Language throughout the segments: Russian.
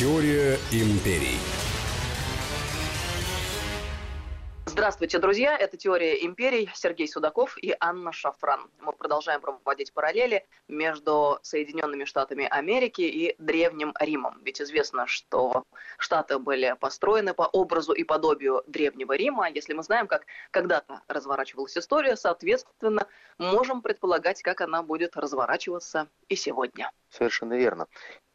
Теория империй. Здравствуйте, друзья! Это «Теория империй». Сергей Судаков и Анна Шафран. Мы продолжаем проводить параллели между Соединенными Штатами Америки и Древним Римом. Ведь известно, что Штаты были построены по образу и подобию Древнего Рима. Если мы знаем, как когда-то разворачивалась история, соответственно, можем предполагать, как она будет разворачиваться и сегодня. Совершенно верно.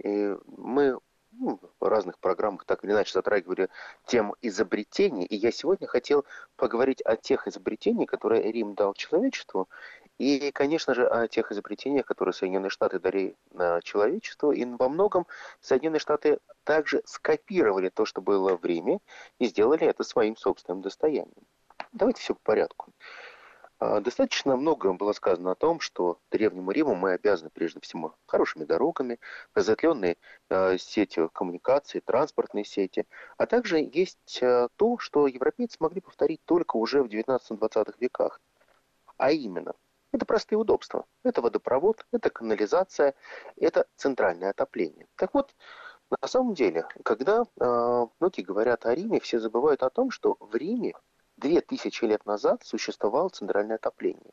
И мы ну, в разных программах так или иначе затрагивали тему изобретений, и я сегодня хотел поговорить о тех изобретениях, которые Рим дал человечеству, и, конечно же, о тех изобретениях, которые Соединенные Штаты дали на человечеству, и во многом Соединенные Штаты также скопировали то, что было в Риме, и сделали это своим собственным достоянием. Давайте все по порядку. А, достаточно много было сказано о том, что Древнему Риму мы обязаны прежде всего хорошими дорогами, разветвленной а, сетью коммуникаций, транспортной сети, а также есть а, то, что европейцы могли повторить только уже в 19-20 веках. А именно, это простые удобства. Это водопровод, это канализация, это центральное отопление. Так вот, на самом деле, когда э, многие говорят о Риме, все забывают о том, что в Риме Две тысячи лет назад существовало центральное отопление.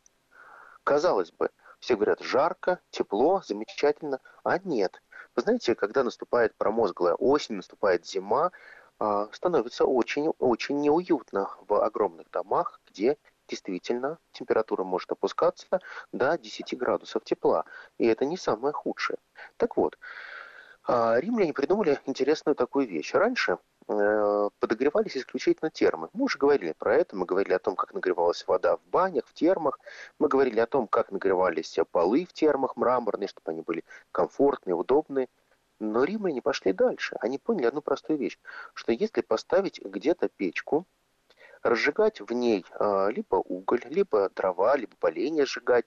Казалось бы, все говорят жарко, тепло, замечательно, а нет. Вы знаете, когда наступает промозглая осень, наступает зима, а, становится очень-очень неуютно в огромных домах, где действительно температура может опускаться до 10 градусов тепла. И это не самое худшее. Так вот, а, римляне придумали интересную такую вещь. Раньше подогревались исключительно термы. Мы уже говорили про это, мы говорили о том, как нагревалась вода в банях, в термах, мы говорили о том, как нагревались полы в термах мраморные, чтобы они были комфортные, удобные. Но римляне пошли дальше. Они поняли одну простую вещь, что если поставить где-то печку, разжигать в ней э, либо уголь, либо дрова, либо поленья сжигать,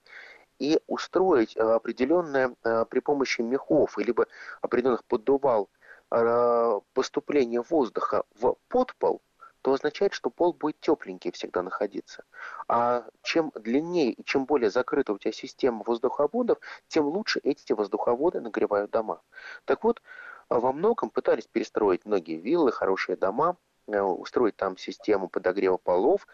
и устроить э, определенное при помощи мехов, либо определенных поддувал Э, поступление воздуха в подпол, то означает, что пол будет тепленький всегда находиться. А чем длиннее и чем более закрыта у тебя система воздуховодов, тем лучше эти воздуховоды нагревают дома. Так вот, во многом пытались перестроить многие виллы, хорошие дома, э, устроить там систему подогрева полов,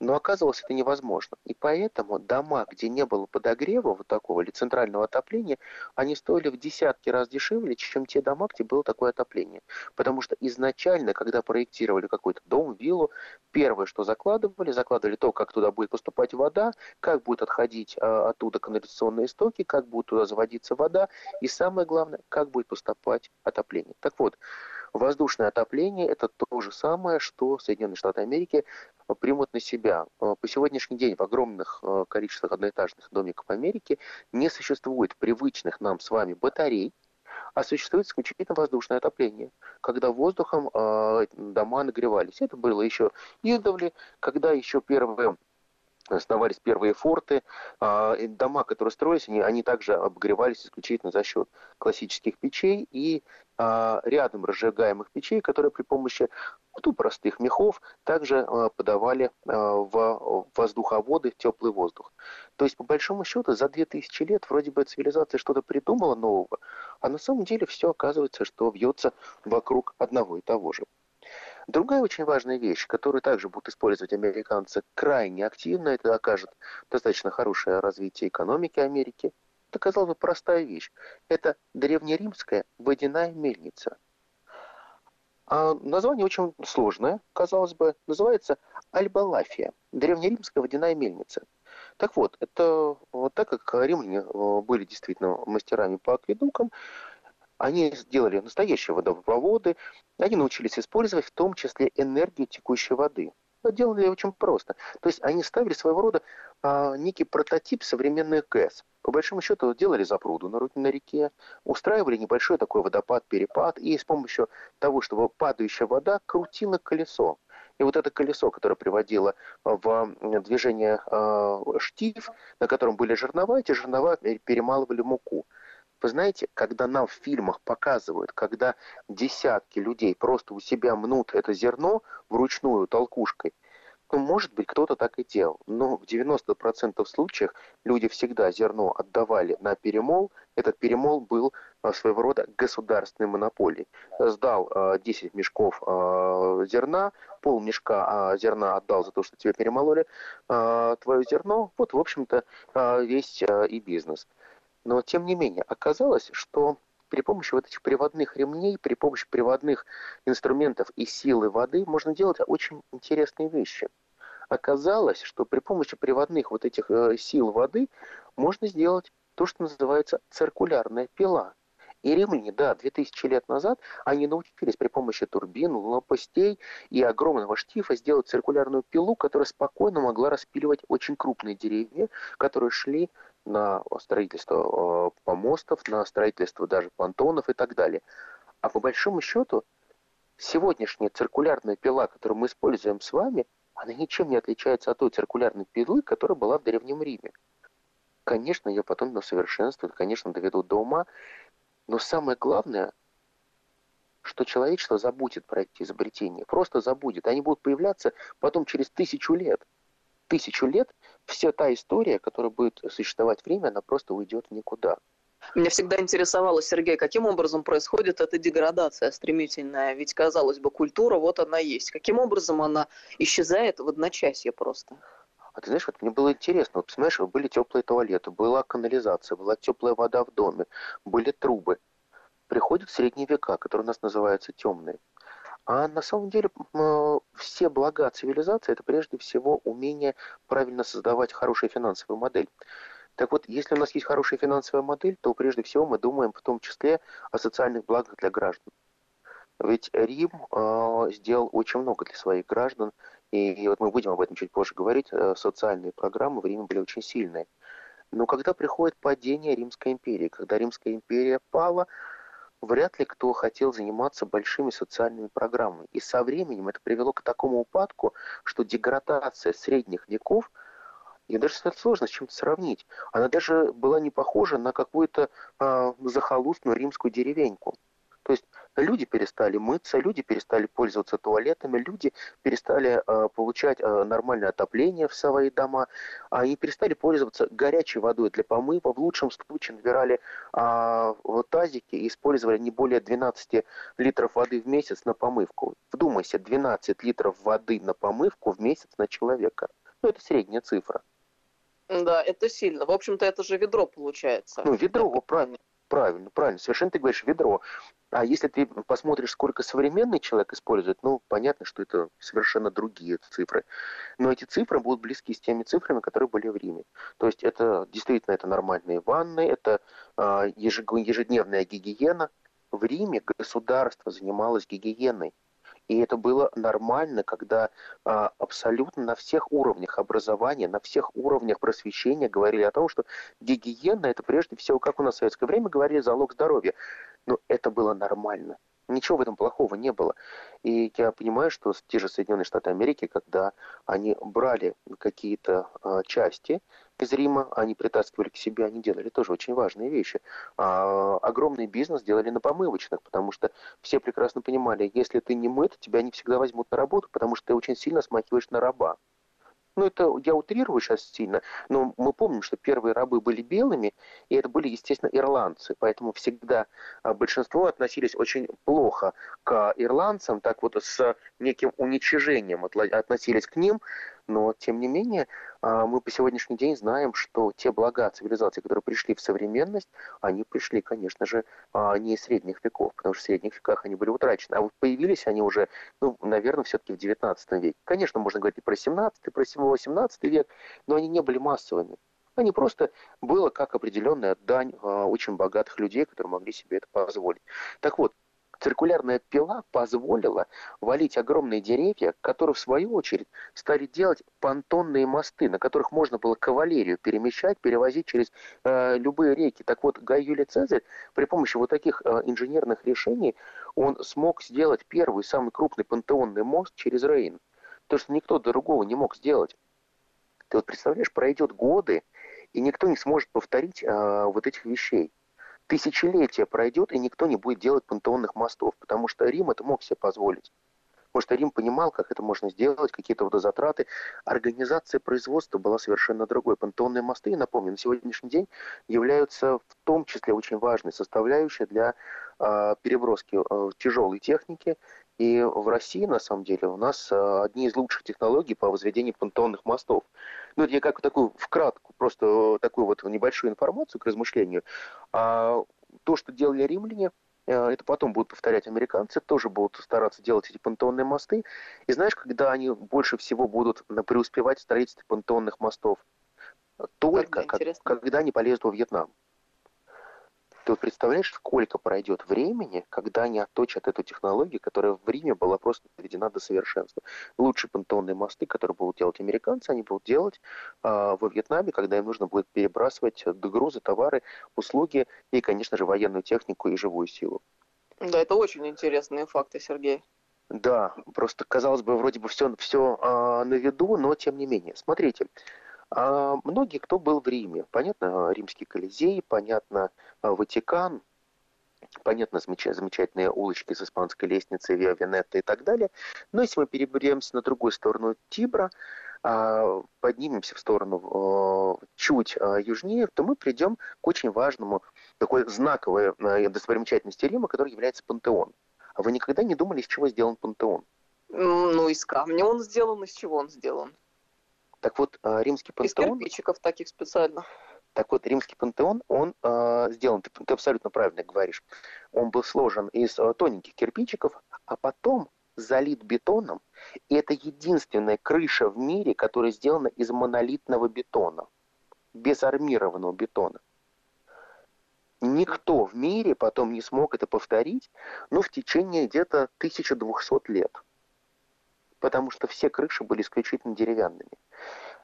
но оказывалось это невозможно. И поэтому дома, где не было подогрева вот такого или центрального отопления, они стоили в десятки раз дешевле, чем те дома, где было такое отопление. Потому что изначально, когда проектировали какой-то дом, виллу, первое, что закладывали, закладывали то, как туда будет поступать вода, как будет отходить а, оттуда канализационные стоки, как будет туда заводиться вода, и самое главное, как будет поступать отопление. Так вот, Воздушное отопление – это то же самое, что Соединенные Штаты Америки примут на себя. По сегодняшний день в огромных э, количествах одноэтажных домиков Америки не существует привычных нам с вами батарей, а существует исключительно воздушное отопление, когда воздухом э, дома нагревались. Это было еще издавна, когда еще первые основались первые форты. А, дома, которые строились, они, они также обогревались исключительно за счет классических печей и а, рядом разжигаемых печей, которые при помощи ну, простых мехов также а, подавали в воздуховоды теплый воздух. То есть, по большому счету, за 2000 лет вроде бы цивилизация что-то придумала нового, а на самом деле все оказывается, что вьется вокруг одного и того же. Другая очень важная вещь, которую также будут использовать американцы крайне активно, это окажет достаточно хорошее развитие экономики Америки. Это, казалось бы, простая вещь. Это древнеримская водяная мельница. А название очень сложное, казалось бы, называется Альбалафия, древнеримская водяная мельница. Так вот, это вот так как римляне э, были действительно мастерами по акведукам, они сделали настоящие водопроводы, они научились использовать в том числе энергию текущей воды. Делали очень просто. То есть они ставили своего рода а, некий прототип современных ГЭС. По большому счету делали запруду на, на реке, устраивали небольшой такой водопад-перепад, и с помощью того, чтобы падающая вода крутила колесо. И вот это колесо, которое приводило в движение э, штиф, на котором были жернова, эти жернова перемалывали муку. Вы знаете, когда нам в фильмах показывают, когда десятки людей просто у себя мнут это зерно вручную толкушкой, Ну, может быть, кто-то так и делал, но в 90% случаев люди всегда зерно отдавали на перемол. Этот перемол был а, своего рода государственной монополией. Сдал 10 а, мешков а, зерна, пол мешка зерна отдал за то, что тебе перемололи твое зерно. Вот, в общем-то, весь и бизнес. Но, тем не менее, оказалось, что при помощи вот этих приводных ремней, при помощи приводных инструментов и силы воды можно делать очень интересные вещи. Оказалось, что при помощи приводных вот этих э, сил воды можно сделать то, что называется циркулярная пила. И римляне, да, 2000 лет назад они научились при помощи турбин, лопастей и огромного штифа сделать циркулярную пилу, которая спокойно могла распиливать очень крупные деревья, которые шли на строительство э, помостов, на строительство даже понтонов и так далее. А по большому счету, сегодняшняя циркулярная пила, которую мы используем с вами, она ничем не отличается от той циркулярной пилы, которая была в Древнем Риме. Конечно, ее потом усовершенствуют, конечно, доведут до ума, но самое главное, что человечество забудет про эти изобретения, просто забудет. Они будут появляться потом через тысячу лет – тысячу лет вся та история, которая будет существовать время, она просто уйдет никуда. Меня всегда интересовало, Сергей, каким образом происходит эта деградация стремительная? Ведь, казалось бы, культура, вот она есть. Каким образом она исчезает в одночасье просто? А ты знаешь, вот мне было интересно, вот понимаешь, были теплые туалеты, была канализация, была теплая вода в доме, были трубы. Приходят средние века, которые у нас называются темные. А на самом деле все блага цивилизации – это прежде всего умение правильно создавать хорошую финансовую модель. Так вот, если у нас есть хорошая финансовая модель, то прежде всего мы думаем в том числе о социальных благах для граждан. Ведь Рим э, сделал очень много для своих граждан, и, и вот мы будем об этом чуть позже говорить, э, социальные программы в Риме были очень сильные. Но когда приходит падение Римской империи, когда Римская империя пала, вряд ли кто хотел заниматься большими социальными программами. И со временем это привело к такому упадку, что деградация средних веков ее даже сложно с чем-то сравнить. Она даже была не похожа на какую-то э, захолустную римскую деревеньку. То есть люди перестали мыться, люди перестали пользоваться туалетами, люди перестали э, получать э, нормальное отопление в свои дома, они перестали пользоваться горячей водой для помыва, в лучшем случае набирали э, тазики и использовали не более 12 литров воды в месяц на помывку. Вдумайся, 12 литров воды на помывку в месяц на человека. Ну, это средняя цифра. Да, это сильно. В общем-то, это же ведро получается. Ну, ведро, правильно. Правильно, правильно. Совершенно ты говоришь ведро. А если ты посмотришь, сколько современный человек использует, ну, понятно, что это совершенно другие цифры. Но эти цифры будут близки с теми цифрами, которые были в Риме. То есть это действительно это нормальные ванны, это э, ежедневная гигиена. В Риме государство занималось гигиеной. И это было нормально, когда а, абсолютно на всех уровнях образования, на всех уровнях просвещения говорили о том, что гигиена это прежде всего, как у нас в советское время говорили, залог здоровья. Но это было нормально. Ничего в этом плохого не было. И я понимаю, что те же Соединенные Штаты Америки, когда они брали какие-то э, части из Рима, они притаскивали к себе, они делали тоже очень важные вещи. А, огромный бизнес делали на помывочных, потому что все прекрасно понимали, если ты не мыт, тебя не всегда возьмут на работу, потому что ты очень сильно смахиваешь на раба. Ну, это я утрирую сейчас сильно, но мы помним, что первые рабы были белыми, и это были, естественно, ирландцы. Поэтому всегда а, большинство относились очень плохо к ирландцам, так вот с неким уничижением относились к ним, но, тем не менее, а, мы по сегодняшний день знаем, что те блага цивилизации, которые пришли в современность, они пришли, конечно же, а, не из средних веков, потому что в средних веках они были утрачены. А вот появились они уже, ну, наверное, все-таки в 19 веке. Конечно, можно говорить и про 17, про 18 век, но они не были массовыми. Они просто было как определенная дань а, очень богатых людей, которые могли себе это позволить. Так вот, Циркулярная пила позволила валить огромные деревья, которые в свою очередь стали делать понтонные мосты, на которых можно было кавалерию перемещать, перевозить через э, любые реки. Так вот, Гай Юлий Цезарь при помощи вот таких э, инженерных решений он смог сделать первый, самый крупный пантеонный мост через Рейн. То, что никто другого не мог сделать. Ты вот представляешь, пройдет годы, и никто не сможет повторить э, вот этих вещей тысячелетия пройдет, и никто не будет делать пантеонных мостов, потому что Рим это мог себе позволить. потому что Рим понимал, как это можно сделать, какие-то водозатраты. Организация производства была совершенно другой. Понтонные мосты, напомню, на сегодняшний день являются в том числе очень важной составляющей для переброски э, тяжелой техники и в России, на самом деле, у нас а, одни из лучших технологий по возведению понтонных мостов. Ну, это я как такую вкратку, просто такую вот небольшую информацию к размышлению. А то, что делали римляне, э, это потом будут повторять американцы, тоже будут стараться делать эти понтонные мосты. И знаешь, когда они больше всего будут преуспевать в строительстве понтонных мостов? Только как, когда они полезут во Вьетнам. Ты вот представляешь, сколько пройдет времени, когда они отточат эту технологию, которая в Риме была просто доведена до совершенства. Лучшие понтонные мосты, которые будут делать американцы, они будут делать э, во Вьетнаме, когда им нужно будет перебрасывать грузы, товары, услуги и, конечно же, военную технику и живую силу. Да, это очень интересные факты, Сергей. Да, просто казалось бы, вроде бы все, все э, на виду, но тем не менее. Смотрите, а многие, кто был в Риме, понятно, Римский Колизей, понятно, а, Ватикан, понятно, замечательные улочки с испанской лестницей, Виа Венетта и так далее. Но если мы переберемся на другую сторону Тибра, а, поднимемся в сторону чуть южнее, то мы придем к очень важному, такой знаковой достопримечательности Рима, который является пантеон. А вы никогда не думали, из чего сделан пантеон? Ну, из камня он сделан, из чего он сделан? Так вот, а, римский пантеон... Из кирпичиков таких специально. Так вот, римский пантеон, он э, сделан, ты, ты абсолютно правильно говоришь, он был сложен из э, тоненьких кирпичиков, а потом залит бетоном, и это единственная крыша в мире, которая сделана из монолитного бетона, без армированного бетона. Никто в мире потом не смог это повторить, ну, в течение где-то 1200 лет потому что все крыши были исключительно деревянными.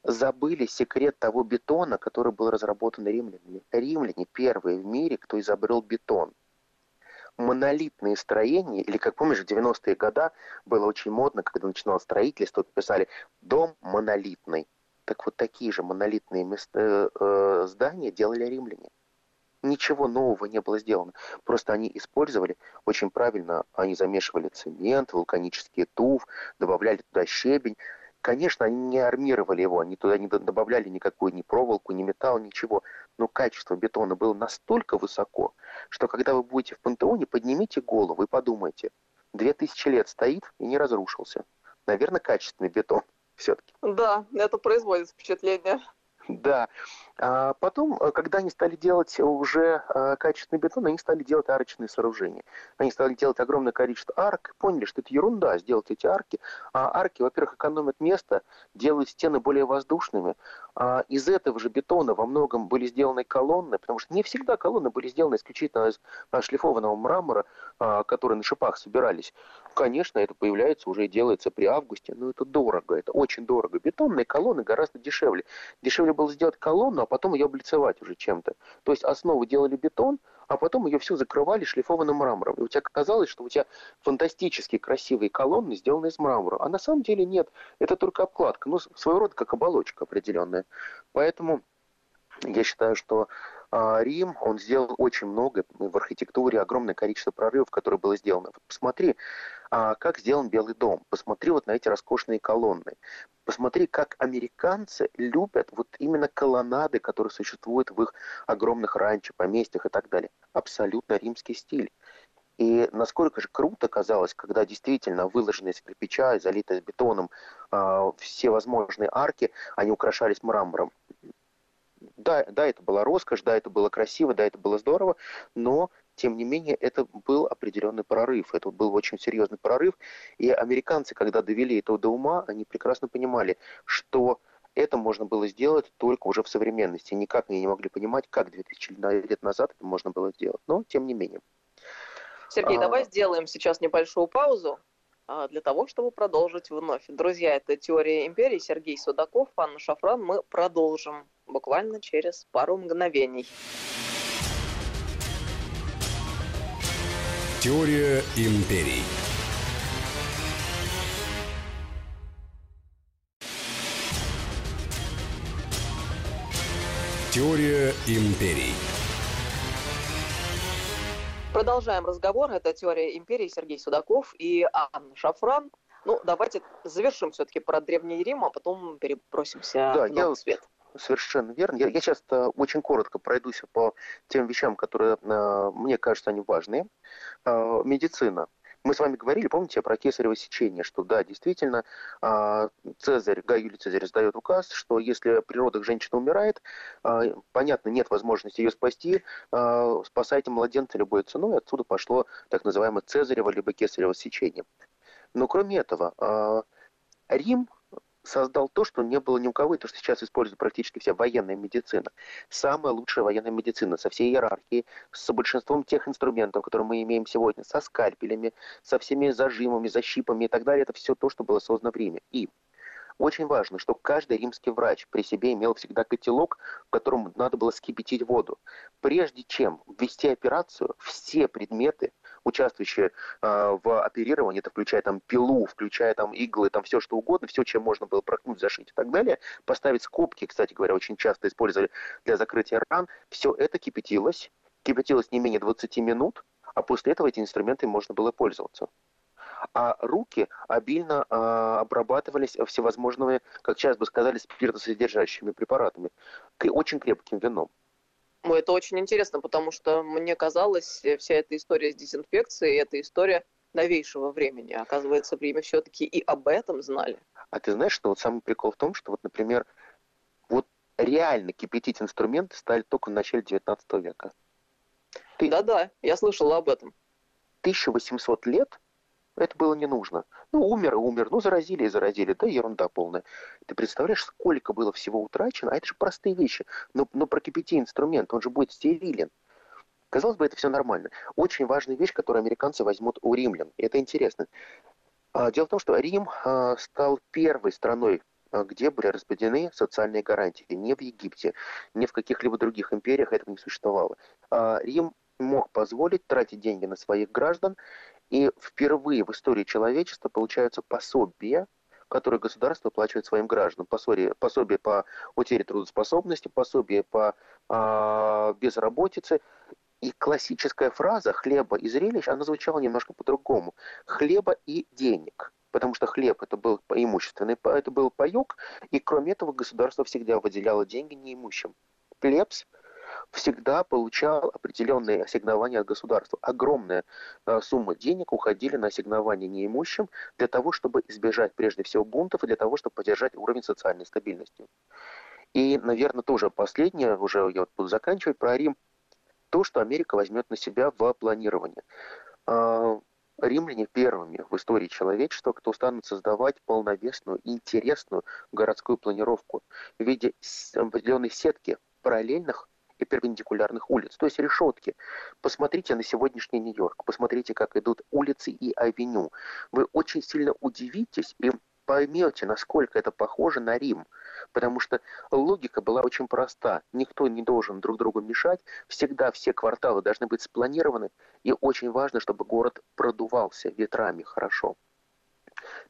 Забыли секрет того бетона, который был разработан римлянами. Римляне первые в мире, кто изобрел бетон. Монолитные строения, или, как помнишь, в 90-е годы было очень модно, когда начиналось строительство, писали «дом монолитный». Так вот такие же монолитные места, э, э, здания делали римляне. Ничего нового не было сделано. Просто они использовали очень правильно, они замешивали цемент, вулканический туф, добавляли туда щебень. Конечно, они не армировали его, они туда не добавляли никакую ни проволоку, ни металл, ничего. Но качество бетона было настолько высоко, что когда вы будете в пантеоне, поднимите голову и подумайте. Две тысячи лет стоит и не разрушился. Наверное, качественный бетон все-таки. Да, это производит впечатление. Да. А потом, э, когда они стали делать уже э, качественный бетон, они стали делать арочные сооружения. Они стали делать огромное количество арок, поняли, что это ерунда сделать эти арки. А арки, во-первых, экономят место, делают стены более воздушными. А из этого же бетона во многом были сделаны колонны, потому что не всегда колонны были сделаны исключительно из шлифованного мрамора, а, которые на шипах собирались. Конечно, это появляется уже и делается при августе, но это дорого, это очень дорого. Бетонные колонны гораздо дешевле. Дешевле было сделать колонну, а потом ее облицевать уже чем-то. То есть основу делали бетон, а потом ее все закрывали шлифованным мрамором. И у тебя казалось, что у тебя фантастически красивые колонны, сделаны из мрамора. А на самом деле нет, это только обкладка, ну, своего рода как оболочка определенная. Поэтому я считаю, что а, Рим, он сделал очень много в архитектуре, огромное количество прорывов, которые было сделано. Посмотри, а, как сделан Белый дом. Посмотри вот на эти роскошные колонны. Посмотри, как американцы любят вот именно колоннады, которые существуют в их огромных ранчо, поместьях и так далее. Абсолютно римский стиль. И насколько же круто казалось, когда действительно выложенные из кирпича залитые бетоном э, все возможные арки, они украшались мрамором да, да, это была роскошь, да, это было красиво, да, это было здорово, но тем не менее, это был определенный прорыв, это был очень серьезный прорыв, и американцы, когда довели это до ума, они прекрасно понимали, что это можно было сделать только уже в современности. Никак они не могли понимать, как 2000 лет назад это можно было сделать. Но тем не менее. Сергей, а... давай сделаем сейчас небольшую паузу а, для того, чтобы продолжить вновь. Друзья, это «Теория империи». Сергей Судаков, Анна Шафран. Мы продолжим буквально через пару мгновений. Теория империй. Теория империй. Продолжаем разговор. Это «Теория империи» Сергей Судаков и Анна Шафран. Ну, давайте завершим все-таки про Древний Рим, а потом перебросимся да, в новый я, свет. Совершенно верно. Я, я сейчас очень коротко пройдусь по тем вещам, которые, э, мне кажется, они важные. Э, медицина. Мы с вами говорили, помните, про кесарево сечение, что да, действительно, э, Цезарь, Гай Юлий Цезарь издает указ, что если при родах женщина умирает, понятно, нет возможности ее спасти, спасайте младенца любой ценой, отсюда пошло так называемое Цезарево либо кесарево сечение. Но кроме этого, Рим создал то, что не было ни у кого, и то, что сейчас использует практически вся военная медицина. Самая лучшая военная медицина со всей иерархией, с большинством тех инструментов, которые мы имеем сегодня, со скальпелями, со всеми зажимами, защипами и так далее. Это все то, что было создано в Риме. И очень важно, что каждый римский врач при себе имел всегда котелок, в котором надо было скипятить воду. Прежде чем ввести операцию, все предметы, участвующие э, в оперировании, это включая там пилу, включая там иглы, там все что угодно, все, чем можно было проткнуть, зашить и так далее, поставить скобки, кстати говоря, очень часто использовали для закрытия ран, все это кипятилось, кипятилось не менее 20 минут, а после этого эти инструменты можно было пользоваться а руки обильно э, обрабатывались всевозможными, как сейчас бы сказали, спиртосодержащими препаратами, очень крепким вином. Это очень интересно, потому что мне казалось, э, вся эта история с дезинфекцией, это история новейшего времени. Оказывается, время все-таки и об этом знали. А ты знаешь, что вот самый прикол в том, что вот, например, вот реально кипятить инструменты стали только в начале 19 века. Да-да, я слышала об этом. 1800 лет это было не нужно. Ну, умер и умер, ну, заразили и заразили, да, ерунда полная. Ты представляешь, сколько было всего утрачено, а это же простые вещи. Но, но прокипяти инструмент, он же будет стерилен. Казалось бы, это все нормально. Очень важная вещь, которую американцы возьмут у римлян. И это интересно. А, дело в том, что Рим а, стал первой страной, а, где были распределены социальные гарантии. Не в Египте, не в каких-либо других империях этого не существовало. Рим мог позволить тратить деньги на своих граждан и впервые в истории человечества получаются пособия, которые государство выплачивает своим гражданам. Пособие, пособие по утере трудоспособности, пособие по э, безработице. И классическая фраза «хлеба и зрелищ», она звучала немножко по-другому. «Хлеба и денег». Потому что хлеб это был имущественный, это был паек, и кроме этого государство всегда выделяло деньги неимущим. Плебс – всегда получал определенные ассигнования от государства. Огромная э, сумма денег уходили на ассигнования неимущим для того, чтобы избежать прежде всего бунтов и для того, чтобы поддержать уровень социальной стабильности. И, наверное, тоже последнее, уже я вот буду заканчивать, про Рим, то, что Америка возьмет на себя в планирование. А, римляне первыми в истории человечества, кто станут создавать полновесную, интересную городскую планировку в виде определенной сетки параллельных и перпендикулярных улиц, то есть решетки. Посмотрите на сегодняшний Нью-Йорк, посмотрите, как идут улицы и авеню. Вы очень сильно удивитесь и поймете, насколько это похоже на Рим. Потому что логика была очень проста. Никто не должен друг другу мешать. Всегда все кварталы должны быть спланированы. И очень важно, чтобы город продувался ветрами хорошо.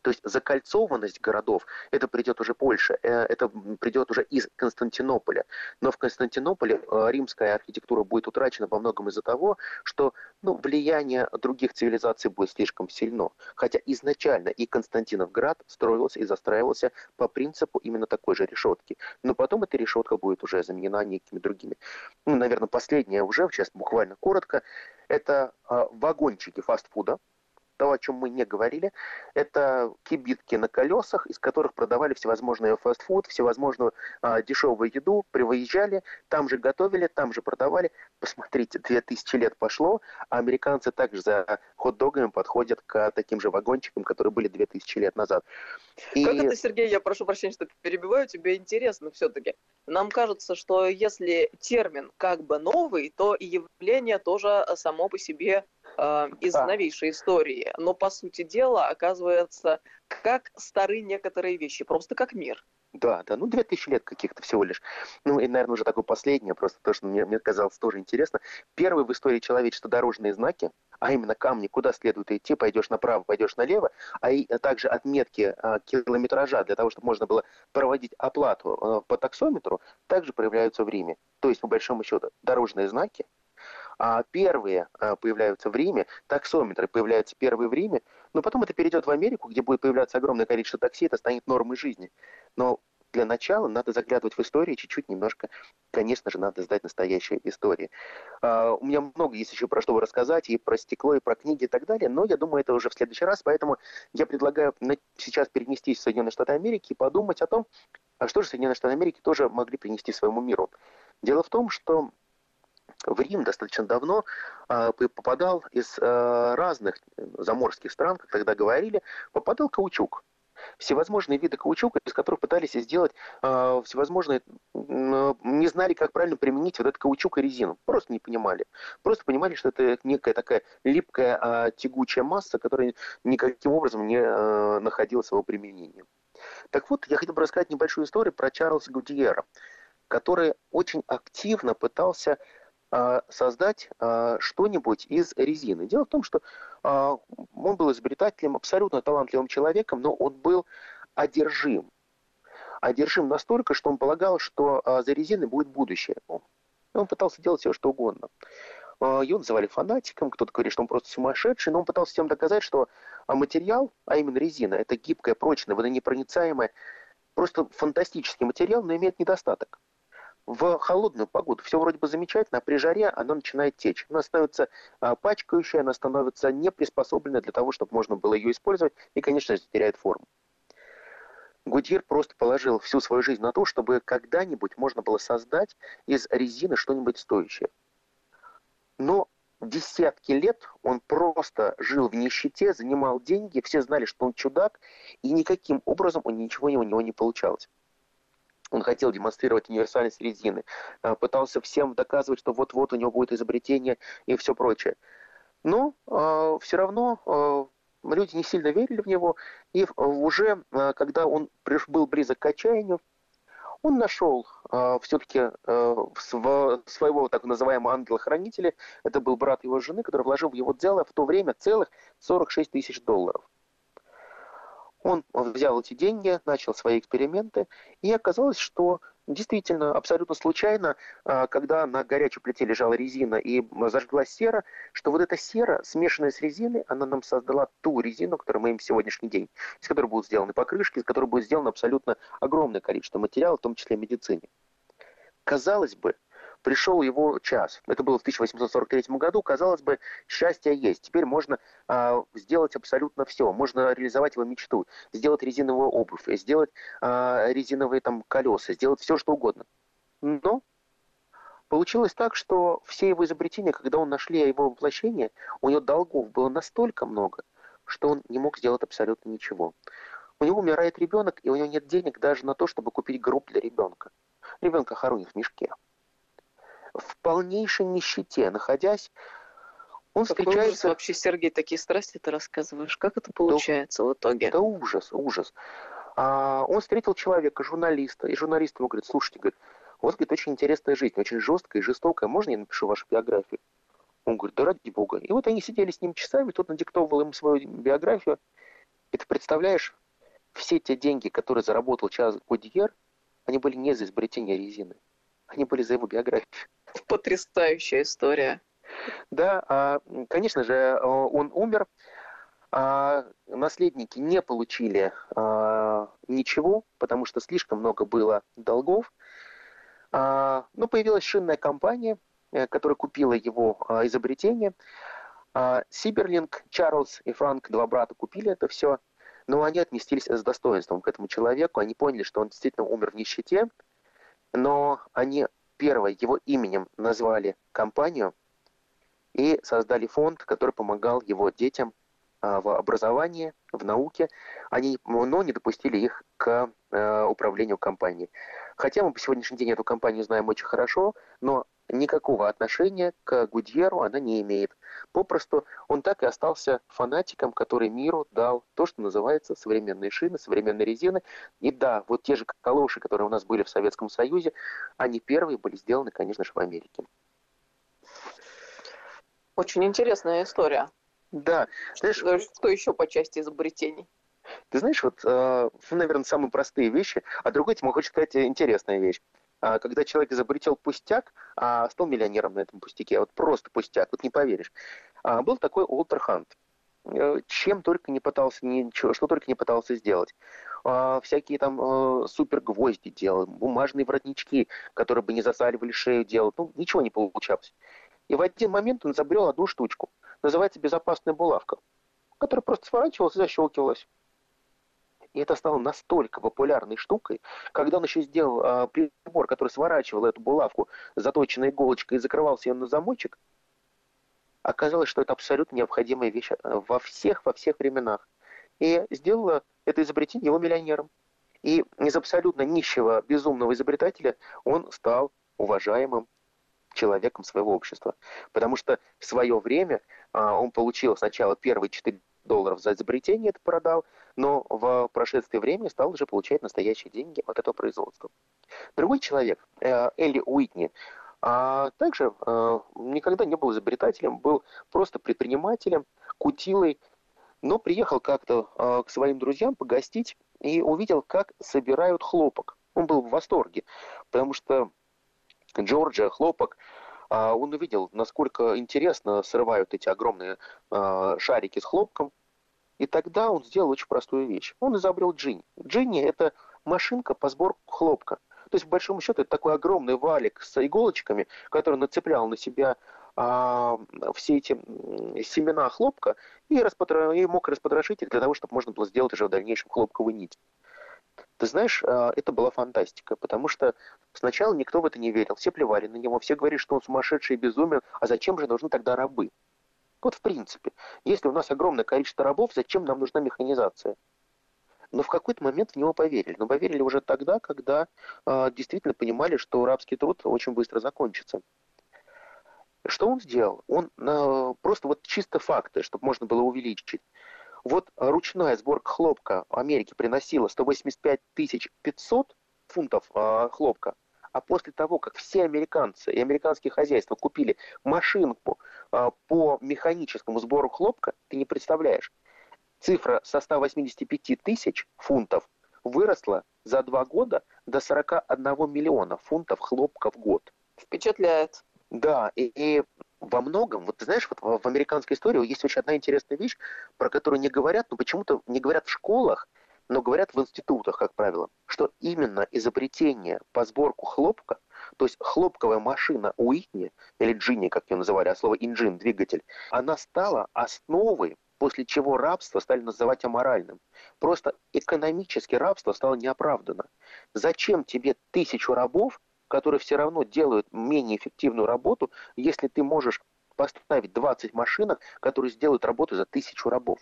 То есть закольцованность городов, это придет уже больше, э, это придет уже из Константинополя. Но в Константинополе э, римская архитектура будет утрачена во многом из-за того, что ну, влияние других цивилизаций будет слишком сильно. Хотя изначально и Константиновград строился и застраивался по принципу именно такой же решетки. Но потом эта решетка будет уже заменена некими другими. Ну, наверное, последнее уже, сейчас буквально коротко, это э, вагончики фастфуда, то, о чем мы не говорили, это кибитки на колесах, из которых продавали всевозможные фастфуд, всевозможную а, дешевую еду, привыезжали, там же готовили, там же продавали. Посмотрите, 2000 лет пошло, а американцы также за хот-догами подходят к таким же вагончикам, которые были 2000 лет назад. И... Как это, Сергей, я прошу прощения, что перебиваю, тебе интересно все-таки. Нам кажется, что если термин как бы новый, то и явление тоже само по себе э, из да. новейшей истории. Но, по сути дела, оказывается, как стары некоторые вещи, просто как мир. Да, да, ну 2000 лет каких-то всего лишь. Ну и, наверное, уже такое последнее, просто то, что мне, мне казалось тоже интересно. Первый в истории человечества дорожные знаки, а именно камни, куда следует идти, пойдешь направо, пойдешь налево, а, и, а также отметки а, километража для того, чтобы можно было проводить оплату а, по таксометру, также проявляются в Риме. То есть, по большому счету, дорожные знаки, а первые а, появляются в Риме, таксометры появляются первые в Риме, Но потом это перейдет в Америку, где будет появляться огромное количество такси, это станет нормой жизни. Но для начала надо заглядывать в историю чуть-чуть немножко. Конечно же, надо сдать настоящие истории. Uh, у меня много есть еще про что рассказать, и про стекло, и про книги, и так далее, но я думаю, это уже в следующий раз, поэтому я предлагаю сейчас перенестись в Соединенные Штаты Америки и подумать о том, а что же Соединенные Штаты Америки тоже могли принести своему миру. Дело в том, что в Рим достаточно давно э, попадал из э, разных заморских стран, как тогда говорили, попадал каучук всевозможные виды каучука, из которых пытались сделать э, всевозможные, э, не знали, как правильно применить вот этот каучук и резину. Просто не понимали. Просто понимали, что это некая такая липкая, э, тягучая масса, которая никаким образом не э, находила своего применения. Так вот, я хотел бы рассказать небольшую историю про Чарльза Гудьера, который очень активно пытался а, создать а, что-нибудь из резины. Дело в том, что а, он был изобретателем, абсолютно талантливым человеком, но он был одержим. Одержим настолько, что он полагал, что за резиной будет будущее. Он пытался делать все, что угодно. Его называли фанатиком, кто-то говорит, что он просто сумасшедший, но он пытался всем доказать, что материал, а именно резина, это гибкая, прочная, водонепроницаемая, просто фантастический материал, но имеет недостаток в холодную погоду все вроде бы замечательно, а при жаре она начинает течь. Она становится а, пачкающей, она становится не приспособленной для того, чтобы можно было ее использовать, и, конечно же, теряет форму. Гудьер просто положил всю свою жизнь на то, чтобы когда-нибудь можно было создать из резины что-нибудь стоящее. Но десятки лет он просто жил в нищете, занимал деньги, все знали, что он чудак, и никаким образом у ничего у него не получалось. Он хотел демонстрировать универсальность резины, э, пытался всем доказывать, что вот-вот у него будет изобретение и все прочее. Но э, все равно э, люди не сильно верили в него, и уже э, когда он был близок к отчаянию, он нашел э, все-таки э, своего так называемого ангела-хранителя, это был брат его жены, который вложил в его дело в то время целых 46 тысяч долларов. Он взял эти деньги, начал свои эксперименты, и оказалось, что действительно, абсолютно случайно, а, когда на горячей плите лежала резина и зажглась сера, что вот эта сера, смешанная с резиной, она нам создала ту резину, которую мы имеем сегодняшний день, из которой будут сделаны покрышки, из которой будет сделано абсолютно огромное количество материала, в том числе медицине. Казалось бы, пришел его час. Это было в 1843 году. Казалось бы, счастье есть. Теперь можно э, сделать абсолютно все. Можно реализовать его мечту. Сделать резиновую обувь, сделать э, резиновые там колеса, сделать все, что угодно. Но получилось так, что все его изобретения, когда он нашли его воплощение, у него долгов было настолько много, что он не мог сделать абсолютно ничего. У него умирает ребенок, и у него нет денег даже на то, чтобы купить гроб для ребенка. Ребенка хоронят в мешке в полнейшей нищете, находясь, он Какой встречается... Ужас вообще, Сергей, такие страсти ты рассказываешь. Как это получается да, в итоге? Да ужас, ужас. А, он встретил человека, журналиста, и журналист ему говорит, слушайте, говорит, у вас, говорит, очень интересная жизнь, очень жесткая и жестокая, можно я напишу вашу биографию? Он говорит, да ради бога. И вот они сидели с ним часами, тот надиктовывал ему свою биографию. И ты представляешь, все те деньги, которые заработал Чарльз Гудьер, они были не за изобретение резины. Они были за его биографию. Потрясающая история. Да, а, конечно же, он умер. А наследники не получили а, ничего, потому что слишком много было долгов. Но появилась шинная компания, э, которая купила его изобретение. Сиберлинг, Чарльз и Франк, два брата, купили это все. Но они отнеслись с достоинством к этому человеку. Они поняли, что он действительно умер в нищете. Но они первое его именем назвали компанию и создали фонд, который помогал его детям а, в образовании, в науке, они, но не допустили их к э, управлению компанией. Хотя мы по сегодняшний день эту компанию знаем очень хорошо, но никакого отношения к Гудьеру она не имеет. Попросту он так и остался фанатиком, который миру дал то, что называется современные шины, современные резины. И да, вот те же калоши, которые у нас были в Советском Союзе, они первые были сделаны, конечно же, в Америке. Очень интересная история. Да. Знаешь, что, что еще по части изобретений? Ты знаешь, вот, э, наверное, самые простые вещи, а другой тебе хочет сказать интересная вещь. А, когда человек изобретел пустяк, а стал миллионером на этом пустяке, вот просто пустяк, вот не поверишь. А, был такой Уолтер Хант. э, чем только не пытался, ничего, что только не пытался сделать. А, всякие там э, супер гвозди делал, бумажные воротнички, которые бы не засаливали шею делал. Ну, ничего не получалось. И в один момент он изобрел одну штучку. Называется безопасная булавка, которая просто сворачивалась и защелкивалась. И это стало настолько популярной штукой, когда он еще сделал э, прибор, который сворачивал эту булавку заточенной иголочкой и закрывался ее на замочек, оказалось, что это абсолютно необходимая вещь э, во всех, во всех временах. И сделала это изобретение его миллионером. И из абсолютно нищего, безумного изобретателя он стал уважаемым человеком своего общества. Потому что в свое время а, он получил сначала первые 4 долларов за изобретение, это продал, но в прошествии времени стал уже получать настоящие деньги от этого производства. Другой человек, э, Элли Уитни, а также э, никогда не был изобретателем, был просто предпринимателем, кутилой, но приехал как-то э, к своим друзьям погостить и увидел, как собирают хлопок. Он был в восторге, потому что Джорджия, хлопок, он увидел, насколько интересно срывают эти огромные шарики с хлопком, и тогда он сделал очень простую вещь. Он изобрел Джинни. Джинни – это машинка по сбору хлопка. То есть, в большом счете, это такой огромный валик с иголочками, который нацеплял на себя а, все эти семена хлопка и, распотро... и мог распотрошить их для того, чтобы можно было сделать уже в дальнейшем хлопковую нить. Ты знаешь, а, это была фантастика, потому что сначала никто в это не верил, все плевали на него, все говорили, что он сумасшедший и безумен, а зачем же нужны тогда рабы? Вот в принципе, если у нас огромное количество рабов, зачем нам нужна механизация? Но в какой-то момент в него поверили. Но поверили уже тогда, когда э, действительно понимали, что рабский труд очень быстро закончится. Что он сделал? Он э, просто вот чисто факты, чтобы можно было увеличить. Вот ручная сборка хлопка в Америке приносила 185 500 фунтов э, хлопка, а после того, как все американцы и американские хозяйства купили машинку э, по механическому сбору хлопка, ты не представляешь, цифра со 185 тысяч фунтов выросла за два года до 41 миллиона фунтов хлопка в год. Впечатляет. Да, и, и во многом, вот ты знаешь, вот в американской истории есть очень одна интересная вещь, про которую не говорят, но почему-то не говорят в школах, но говорят в институтах, как правило, что именно изобретение по сборку хлопка, то есть хлопковая машина Уитни, или Джинни, как ее называли, а слово инжин, двигатель, она стала основой, после чего рабство стали называть аморальным. Просто экономически рабство стало неоправданно. Зачем тебе тысячу рабов, которые все равно делают менее эффективную работу, если ты можешь поставить 20 машинок, которые сделают работу за тысячу рабов?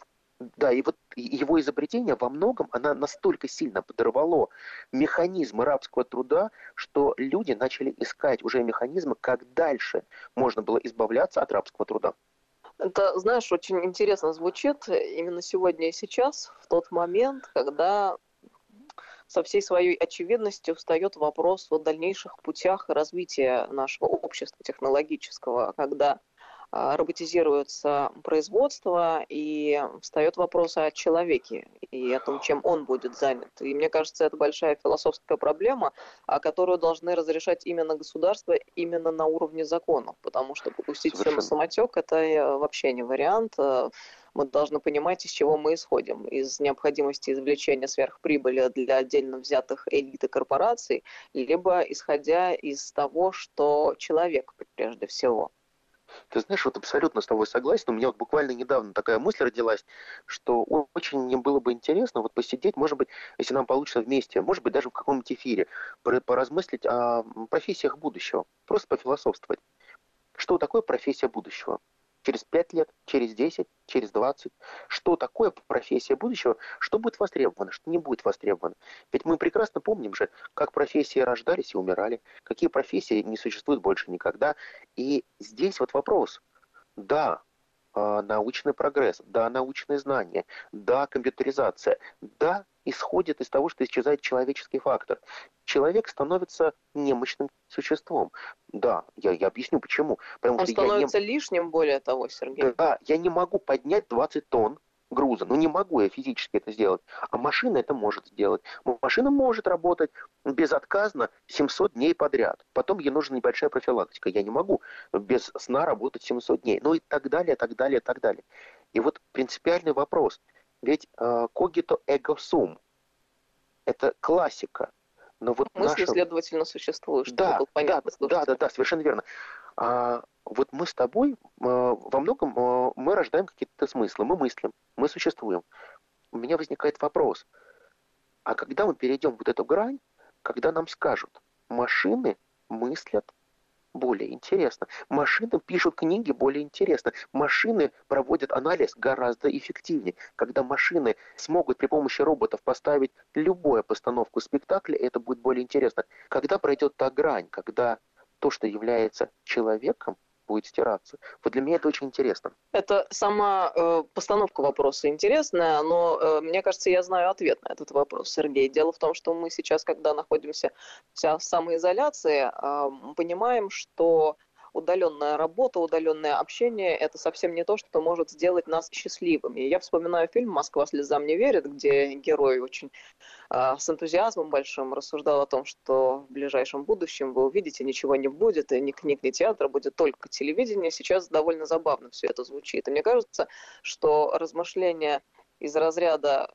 Да, и вот его изобретение во многом, она настолько сильно подорвало механизмы рабского труда, что люди начали искать уже механизмы, как дальше можно было избавляться от рабского труда. Это, знаешь, очень интересно звучит именно сегодня и сейчас, в тот момент, когда со всей своей очевидностью встает вопрос о дальнейших путях развития нашего общества технологического, когда а, роботизируется производство, и встает вопрос о человеке и о том, чем он будет занят. И мне кажется, это большая философская проблема, которую должны разрешать именно государство, именно на уровне законов, потому что попустить все на самотек – это э, вообще не вариант. Мы должны понимать, из чего мы исходим. Из необходимости извлечения сверхприбыли для отдельно взятых элит и корпораций, либо исходя из того, что человек прежде всего – ты знаешь, вот абсолютно с тобой согласен. У меня вот буквально недавно такая мысль родилась, что очень мне было бы интересно вот посидеть, может быть, если нам получится вместе, может быть, даже в каком-нибудь эфире, поразмыслить о профессиях будущего, просто пофилософствовать. Что такое профессия будущего? Через 5 лет, через 10, через 20. Что такое профессия будущего, что будет востребовано, что не будет востребовано. Ведь мы прекрасно помним же, как профессии рождались и умирали, какие профессии не существуют больше никогда. И здесь вот вопрос. Да, научный прогресс, да, научные знания, да, компьютеризация, да, исходит из того, что исчезает человеческий фактор. Человек становится немощным существом. Да, я, я объясню почему. Потому Он что становится я не... лишним, более того, Сергей. Да, я не могу поднять 20 тонн груза. Ну, не могу я физически это сделать. А машина это может сделать. Машина может работать безотказно 700 дней подряд. Потом ей нужна небольшая профилактика. Я не могу без сна работать 700 дней. Ну и так далее, так далее, так далее. И вот принципиальный вопрос. Ведь когито эго сум – это классика. Но вот Мысли, наша... следовательно, существуют, чтобы да, было понятно. Да, да, да, да, совершенно верно. А, вот мы с тобой э, во многом э, мы рождаем какие-то смыслы, мы мыслим, мы существуем. У меня возникает вопрос, а когда мы перейдем вот эту грань, когда нам скажут, машины мыслят более интересно. Машины пишут книги более интересно. Машины проводят анализ гораздо эффективнее. Когда машины смогут при помощи роботов поставить любую постановку спектакля, это будет более интересно. Когда пройдет та грань, когда то, что является человеком, будет стираться. Вот для меня это очень интересно. Это сама э, постановка вопроса интересная, но э, мне кажется, я знаю ответ на этот вопрос, Сергей. Дело в том, что мы сейчас, когда находимся в самоизоляции, э, понимаем, что удаленная работа, удаленное общение – это совсем не то, что может сделать нас счастливыми. Я вспоминаю фильм «Москва слезам не верит», где герой очень э, с энтузиазмом большим рассуждал о том, что в ближайшем будущем вы увидите, ничего не будет, и ни книг, ни театра, будет только телевидение. Сейчас довольно забавно все это звучит. И мне кажется, что размышления из разряда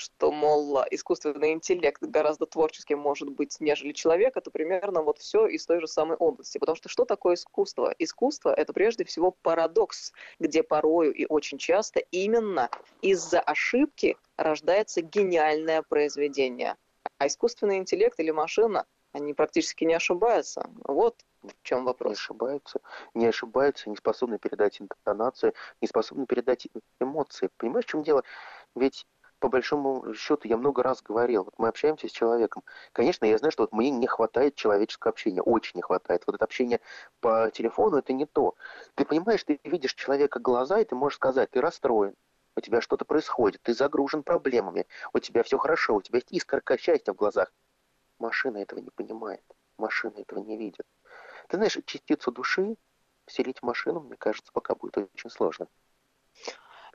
что, мол, искусственный интеллект гораздо творческим может быть, нежели человек, это примерно вот все из той же самой области. Потому что что такое искусство? Искусство – это прежде всего парадокс, где порою и очень часто именно из-за ошибки рождается гениальное произведение. А искусственный интеллект или машина, они практически не ошибаются. Вот в чем вопрос. Не ошибаются, не ошибаются, не способны передать интонацию, не способны передать эмоции. Понимаешь, в чем дело? Ведь по большому счету, я много раз говорил, вот мы общаемся с человеком. Конечно, я знаю, что вот мне не хватает человеческого общения, очень не хватает. Вот это общение по телефону, это не то. Ты понимаешь, ты видишь человека глаза, и ты можешь сказать, ты расстроен, у тебя что-то происходит, ты загружен проблемами, у тебя все хорошо, у тебя есть искорка счастья в глазах. Машина этого не понимает, машина этого не видит. Ты знаешь, частицу души вселить в машину, мне кажется, пока будет очень сложно.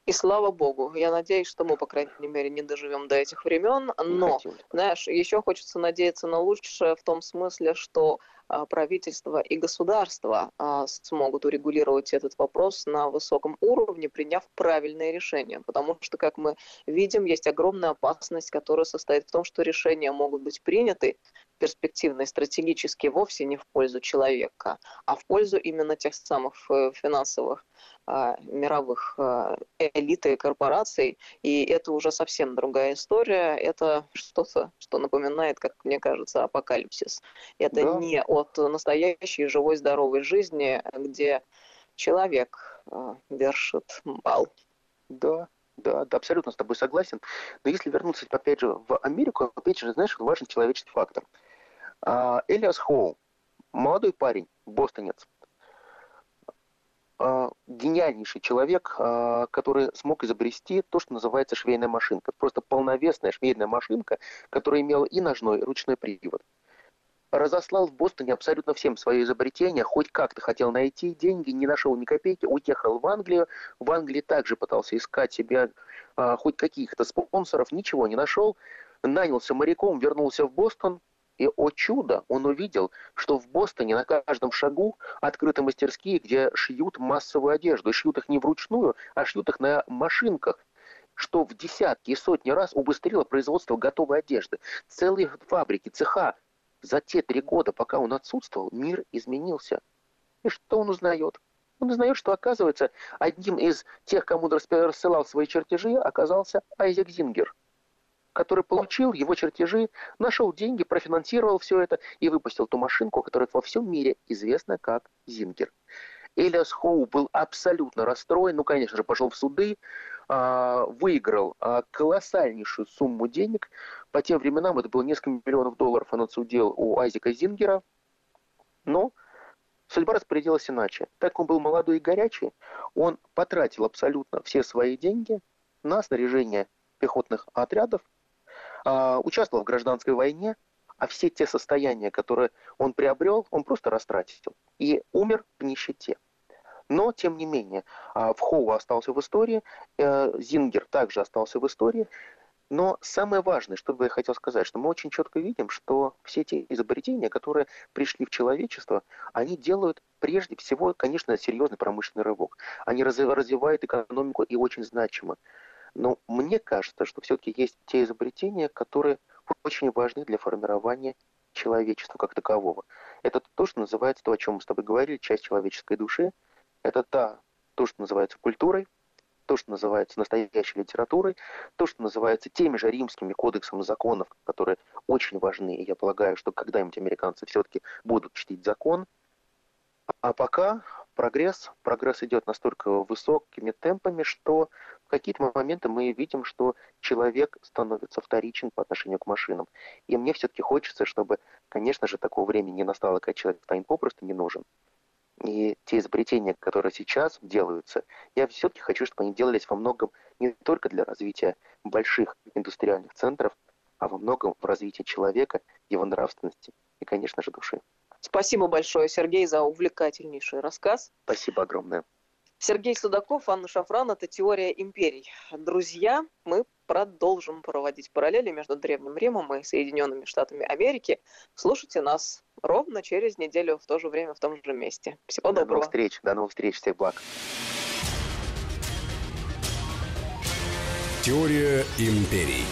И слава богу, я надеюсь, что мы, по крайней мере, не доживем до этих времен. Но, знаешь, еще хочется надеяться на лучшее в том смысле, что а, правительство и государство а, смогут урегулировать этот вопрос на высоком уровне, приняв правильные решения. Потому что, как мы видим, есть огромная опасность, которая состоит в том, что решения могут быть приняты перспективно и стратегически вовсе не в пользу человека, а в пользу именно тех самых э, финансовых а, мировых элит и корпораций. И это уже совсем другая история. Это что-то, что напоминает, как мне кажется, апокалипсис. Это да. не от настоящей живой здоровой жизни, где человек э, вершит бал. Да, да, да, абсолютно с тобой согласен. Но если вернуться, опять же, в Америку, опять же, знаешь, важен человеческий фактор. А, Элиас Хоу, молодой парень, бостонец, а, гениальнейший человек, а, который смог изобрести то, что называется швейная машинка. Просто полновесная швейная машинка, которая имела и ножной, и ручной привод разослал в Бостоне абсолютно всем свое изобретение, хоть как-то хотел найти деньги, не нашел ни копейки, уехал в Англию. В Англии также пытался искать себе хоть каких-то спонсоров, ничего не нашел. Нанялся моряком, вернулся в Бостон, и, о чудо, он увидел, что в Бостоне на каждом шагу открыты мастерские, где шьют массовую одежду. И шьют их не вручную, а шьют их на машинках что в десятки и сотни раз убыстрило производство готовой одежды. Целые фабрики, цеха за те три года, пока он отсутствовал, мир изменился. И что он узнает? Он узнает, что, оказывается, одним из тех, кому рассылал свои чертежи, оказался Айзек Зингер, который получил его чертежи, нашел деньги, профинансировал все это и выпустил ту машинку, которая во всем мире известна как Зингер. Элиас Хоу был абсолютно расстроен, ну, конечно же, пошел в суды, а, выиграл а, колоссальнейшую сумму денег. По тем временам это было несколько миллионов долларов, он отсудил у Айзека Зингера. Но судьба распорядилась иначе. Так он был молодой и горячий, он потратил абсолютно все свои деньги на снаряжение пехотных отрядов, участвовал в гражданской войне, а все те состояния, которые он приобрел, он просто растратил. И умер в нищете. Но, тем не менее, а, Вхоу остался в истории, э, Зингер также остался в истории. Но самое важное, что бы я хотел сказать, что мы очень четко видим, что все те изобретения, которые пришли в человечество, они делают прежде всего, конечно, серьезный промышленный рывок. Они развивают экономику и очень значимо. Но мне кажется, что все-таки есть те изобретения, которые очень важны для формирования человечества как такового. Это то, что называется, то, о чем мы с тобой говорили, часть человеческой души. Это та, то, что называется культурой, то, что называется настоящей литературой, то, что называется теми же римскими кодексами законов, которые очень важны. И я полагаю, что когда-нибудь американцы все-таки будут чтить закон. А пока прогресс, прогресс идет настолько высокими темпами, что в какие-то моменты мы видим, что человек становится вторичен по отношению к машинам. И мне все-таки хочется, чтобы, конечно же, такого времени не настало, когда человек станет попросту не нужен. И те изобретения, которые сейчас делаются, я все-таки хочу, чтобы они делались во многом не только для развития больших индустриальных центров, а во многом в развитии человека, его нравственности и, конечно же, души. Спасибо большое, Сергей, за увлекательнейший рассказ. Спасибо огромное. Сергей Судаков, Анна Шафран. Это «Теория империй». Друзья, мы продолжим проводить параллели между Древним Римом и Соединенными Штатами Америки. Слушайте нас ровно через неделю в то же время в том же месте. Всего до доброго. До новых встреч. До новых встреч. Всех благ. Теория империй.